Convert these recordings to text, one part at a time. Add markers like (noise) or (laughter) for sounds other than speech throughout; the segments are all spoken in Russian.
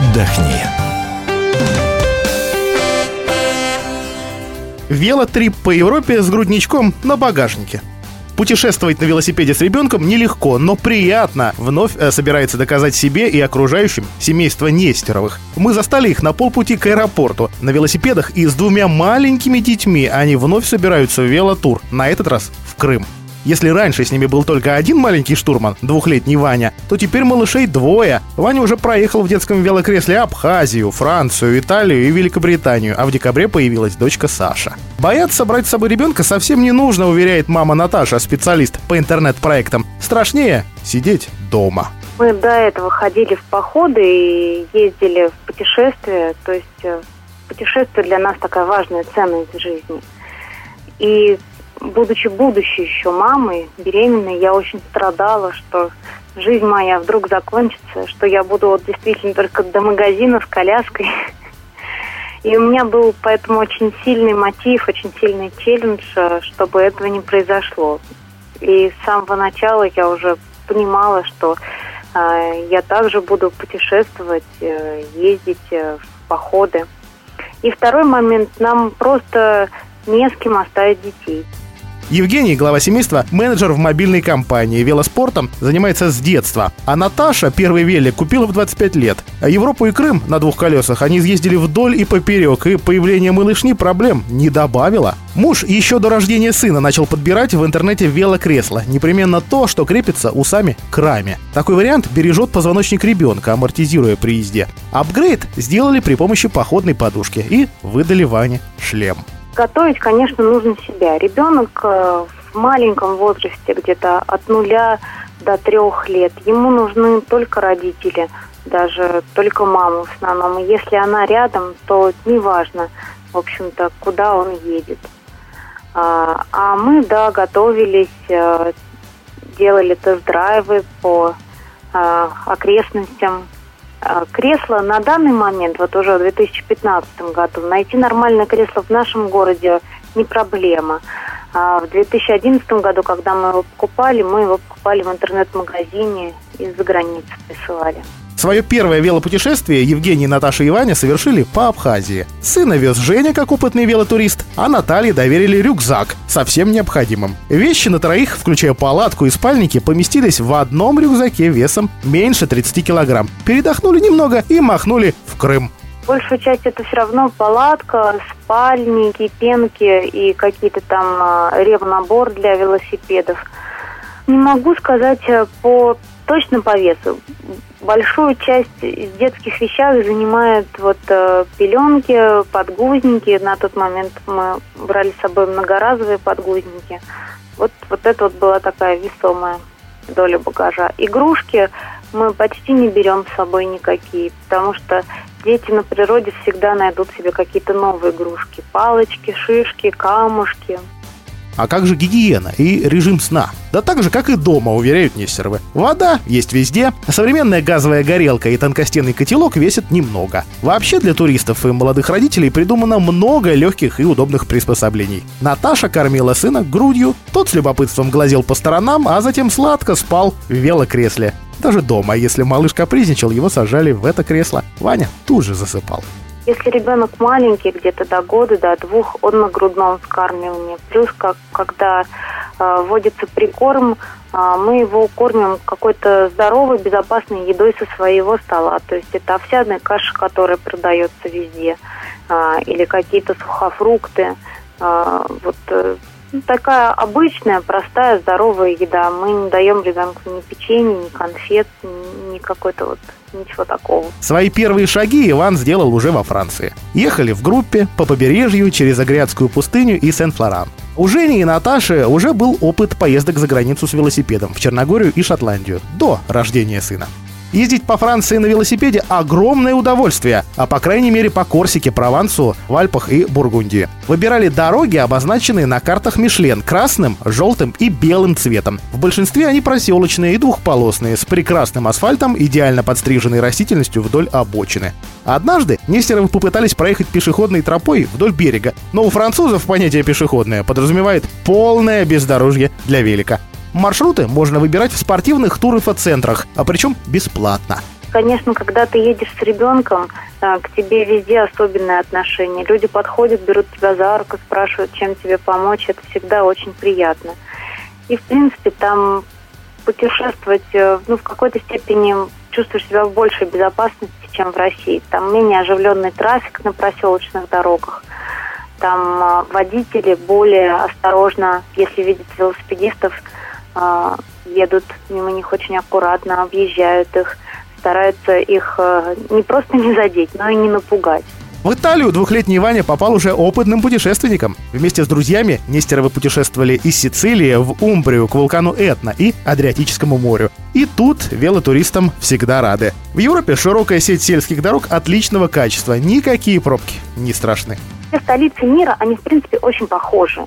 отдохни. Велотрип по Европе с грудничком на багажнике. Путешествовать на велосипеде с ребенком нелегко, но приятно. Вновь э, собирается доказать себе и окружающим семейство Нестеровых. Мы застали их на полпути к аэропорту. На велосипедах и с двумя маленькими детьми они вновь собираются в велотур. На этот раз в Крым. Если раньше с ними был только один маленький штурман, двухлетний Ваня, то теперь малышей двое. Ваня уже проехал в детском велокресле Абхазию, Францию, Италию и Великобританию, а в декабре появилась дочка Саша. Бояться брать с собой ребенка совсем не нужно, уверяет мама Наташа, специалист по интернет-проектам. Страшнее сидеть дома. Мы до этого ходили в походы и ездили в путешествия, то есть э, путешествие для нас такая важная ценность жизни. И будучи будущей еще мамой, беременной, я очень страдала, что жизнь моя вдруг закончится, что я буду вот действительно только до магазина с коляской. (laughs) И у меня был поэтому очень сильный мотив, очень сильный челлендж, э, чтобы этого не произошло. И с самого начала я уже понимала, что э, я также буду путешествовать, э, ездить э, в походы. И второй момент, нам просто не с кем оставить детей. Евгений, глава семейства, менеджер в мобильной компании. Велоспортом занимается с детства. А Наташа первый велик купила в 25 лет. Европу и Крым на двух колесах они съездили вдоль и поперек, и появление малышни проблем не добавило. Муж еще до рождения сына начал подбирать в интернете велокресло. Непременно то, что крепится усами к раме. Такой вариант бережет позвоночник ребенка, амортизируя при езде. Апгрейд сделали при помощи походной подушки и выдали Ване шлем. Готовить, конечно, нужно себя. Ребенок э, в маленьком возрасте, где-то от нуля до трех лет, ему нужны только родители, даже только мама в основном. И если она рядом, то неважно, в общем-то, куда он едет. А, а мы, да, готовились, э, делали тест-драйвы по э, окрестностям кресло на данный момент, вот уже в 2015 году, найти нормальное кресло в нашем городе не проблема. А в 2011 году, когда мы его покупали, мы его покупали в интернет-магазине из-за границы присылали. Свое первое велопутешествие Евгений, Наташа и Ваня совершили по Абхазии. Сына вез Женя, как опытный велотурист, а Наталье доверили рюкзак со всем необходимым. Вещи на троих, включая палатку и спальники, поместились в одном рюкзаке весом меньше 30 килограмм. Передохнули немного и махнули в Крым. Большую часть это все равно палатка, спальники, пенки и какие-то там а, ревнабор для велосипедов. Не могу сказать э, по точно по весу. Большую часть из детских вещах занимают вот э, пеленки, подгузники. На тот момент мы брали с собой многоразовые подгузники. Вот, вот это вот была такая весомая доля багажа. Игрушки мы почти не берем с собой никакие, потому что дети на природе всегда найдут себе какие-то новые игрушки. Палочки, шишки, камушки. А как же гигиена и режим сна? Да так же, как и дома, уверяют Нестеровы. Вода есть везде, а современная газовая горелка и тонкостенный котелок весят немного. Вообще для туристов и молодых родителей придумано много легких и удобных приспособлений. Наташа кормила сына грудью, тот с любопытством глазел по сторонам, а затем сладко спал в велокресле. Даже дома, если малыш капризничал, его сажали в это кресло. Ваня тут же засыпал. Если ребенок маленький, где-то до года, до двух, он на грудном вскармливании. Плюс, как, когда э, вводится прикорм, э, мы его кормим какой-то здоровой, безопасной едой со своего стола. То есть это овсяная каша, которая продается везде, э, или какие-то сухофрукты. Э, вот э, такая обычная, простая, здоровая еда. Мы не даем ребенку ни печенья, ни конфет, ни какой-то вот ничего такого. Свои первые шаги Иван сделал уже во Франции. Ехали в группе по побережью через Агрядскую пустыню и Сен-Флоран. У Жени и Наташи уже был опыт поездок за границу с велосипедом в Черногорию и Шотландию до рождения сына. Ездить по Франции на велосипеде – огромное удовольствие, а по крайней мере по Корсике, Провансу, в Альпах и Бургундии. Выбирали дороги, обозначенные на картах Мишлен красным, желтым и белым цветом. В большинстве они проселочные и двухполосные, с прекрасным асфальтом, идеально подстриженной растительностью вдоль обочины. Однажды Нестеровы попытались проехать пешеходной тропой вдоль берега, но у французов понятие «пешеходное» подразумевает полное бездорожье для велика. Маршруты можно выбирать в спортивных тур-центрах, а причем бесплатно. конечно, когда ты едешь с ребенком, э, к тебе везде особенное отношение. Люди подходят, берут тебя за руку, спрашивают, чем тебе помочь. Это всегда очень приятно. И, в принципе, там путешествовать, э, ну, в какой-то степени чувствуешь себя в большей безопасности, чем в России. Там менее оживленный трафик на проселочных дорогах. Там э, водители более осторожно, если видят велосипедистов, э, едут мимо них очень аккуратно, объезжают их, стараются их не просто не задеть, но и не напугать. В Италию двухлетний Ваня попал уже опытным путешественником. Вместе с друзьями Нестеровы путешествовали из Сицилии в Умбрию к вулкану Этна и Адриатическому морю. И тут велотуристам всегда рады. В Европе широкая сеть сельских дорог отличного качества. Никакие пробки не страшны. Все столицы мира, они, в принципе, очень похожи.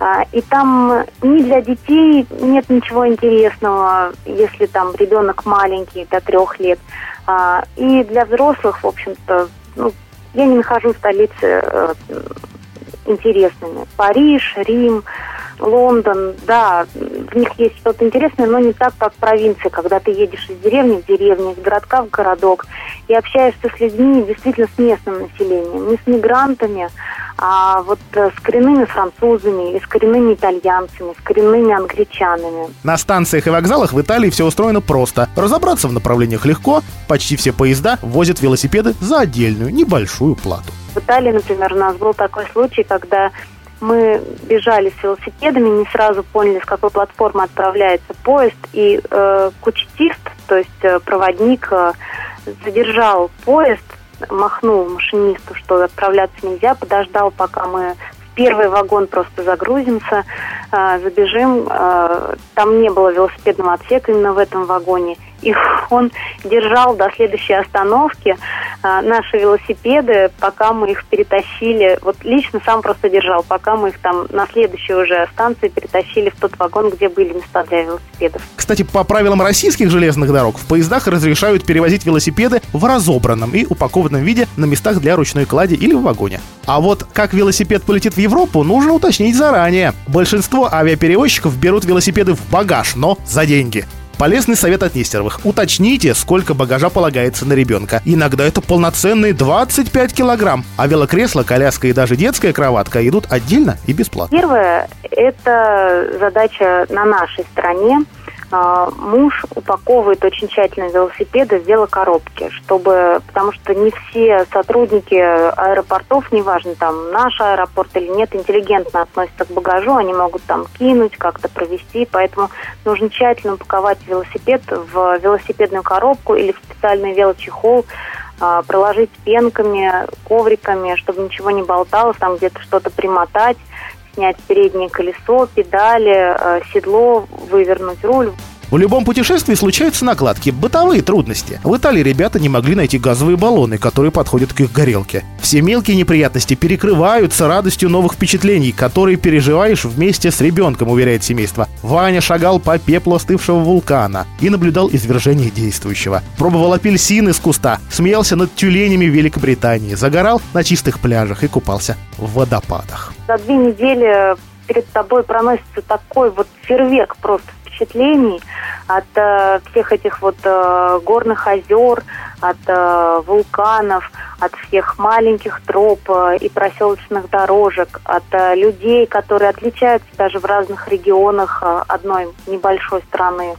А, и там ни для детей нет ничего интересного, если там ребенок маленький, до трех лет. А, и для взрослых, в общем-то, ну, я не нахожу столицы э, интересными. Париж, Рим, Лондон, да, в них есть что-то интересное, но не так, как в провинции, когда ты едешь из деревни в деревню, из городка в городок и общаешься с людьми, действительно с местным населением, не с мигрантами, а вот э, с коренными французами, или с коренными итальянцами, с коренными англичанами. На станциях и вокзалах в Италии все устроено просто. Разобраться в направлениях легко, почти все поезда возят велосипеды за отдельную небольшую плату. В Италии, например, у нас был такой случай, когда мы бежали с велосипедами, не сразу поняли, с какой платформы отправляется поезд, и э, кучетист, то есть э, проводник, э, задержал поезд, махнул машинисту, что отправляться нельзя, подождал, пока мы в первый вагон просто загрузимся, э, забежим. Э, там не было велосипедного отсека именно в этом вагоне – и (laughs) он держал до следующей остановки а, наши велосипеды, пока мы их перетащили. Вот лично сам просто держал, пока мы их там на следующей уже станции перетащили в тот вагон, где были места для велосипедов. Кстати, по правилам российских железных дорог в поездах разрешают перевозить велосипеды в разобранном и упакованном виде на местах для ручной клади или в вагоне. А вот как велосипед полетит в Европу, нужно уточнить заранее. Большинство авиаперевозчиков берут велосипеды в багаж, но за деньги. Полезный совет от Нестеровых. Уточните, сколько багажа полагается на ребенка. Иногда это полноценные 25 килограмм. А велокресло, коляска и даже детская кроватка идут отдельно и бесплатно. Первое – это задача на нашей а, муж упаковывает очень тщательно велосипеды в велокоробки, чтобы, потому что не все сотрудники аэропортов, неважно, там наш аэропорт или нет, интеллигентно относятся к багажу, они могут там кинуть, как-то провести, поэтому нужно тщательно упаковать велосипед в велосипедную коробку или в специальный велочехол, а, проложить пенками, ковриками, чтобы ничего не болталось, там где-то что-то примотать, снять переднее колесо, педали, э, седло, вывернуть руль. В любом путешествии случаются накладки, бытовые трудности. В Италии ребята не могли найти газовые баллоны, которые подходят к их горелке. Все мелкие неприятности перекрываются радостью новых впечатлений, которые переживаешь вместе с ребенком, уверяет семейство. Ваня шагал по пеплу остывшего вулкана и наблюдал извержение действующего. Пробовал апельсин из куста, смеялся над тюленями Великобритании, загорал на чистых пляжах и купался в водопадах. За две недели перед тобой проносится такой вот фейерверк просто впечатлений от э, всех этих вот э, горных озер, от э, вулканов, от всех маленьких троп э, и проселочных дорожек, от э, людей, которые отличаются даже в разных регионах э, одной небольшой страны.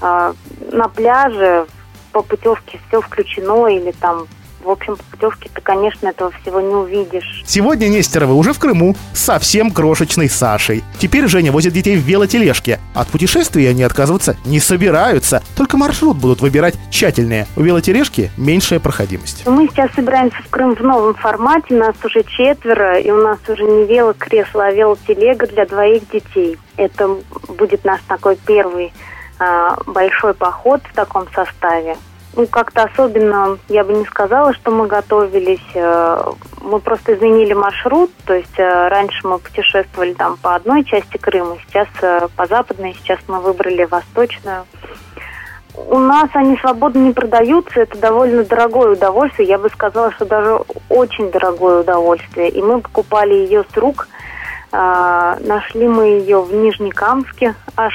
Э, на пляже по путевке все включено или там в общем, по путевке ты, конечно, этого всего не увидишь. Сегодня Нестеровы уже в Крыму с совсем крошечной Сашей. Теперь Женя возит детей в велотележке. От путешествий они отказываться не собираются, только маршрут будут выбирать тщательнее. У велотележки меньшая проходимость. Мы сейчас собираемся в Крым в новом формате, нас уже четверо, и у нас уже не велокресло, а велотелега для двоих детей. Это будет наш такой первый а, большой поход в таком составе ну, как-то особенно я бы не сказала, что мы готовились. Э, мы просто изменили маршрут, то есть э, раньше мы путешествовали там по одной части Крыма, сейчас э, по западной, сейчас мы выбрали восточную. У нас они свободно не продаются, это довольно дорогое удовольствие, я бы сказала, что даже очень дорогое удовольствие. И мы покупали ее с рук, нашли мы ее в Нижнекамске аж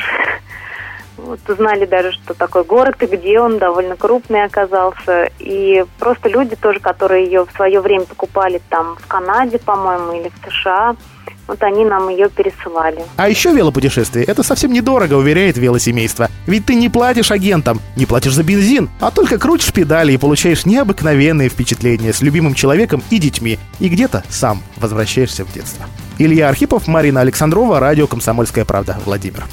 вот узнали даже, что такой город и где он довольно крупный оказался. И просто люди тоже, которые ее в свое время покупали там в Канаде, по-моему, или в США, вот они нам ее пересылали. А еще велопутешествие – это совсем недорого, уверяет велосемейство. Ведь ты не платишь агентам, не платишь за бензин, а только крутишь педали и получаешь необыкновенные впечатления с любимым человеком и детьми. И где-то сам возвращаешься в детство. Илья Архипов, Марина Александрова, радио «Комсомольская правда», Владимир.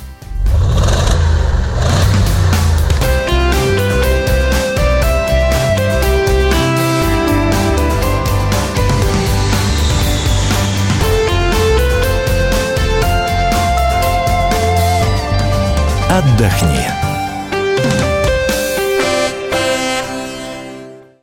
Отдохни.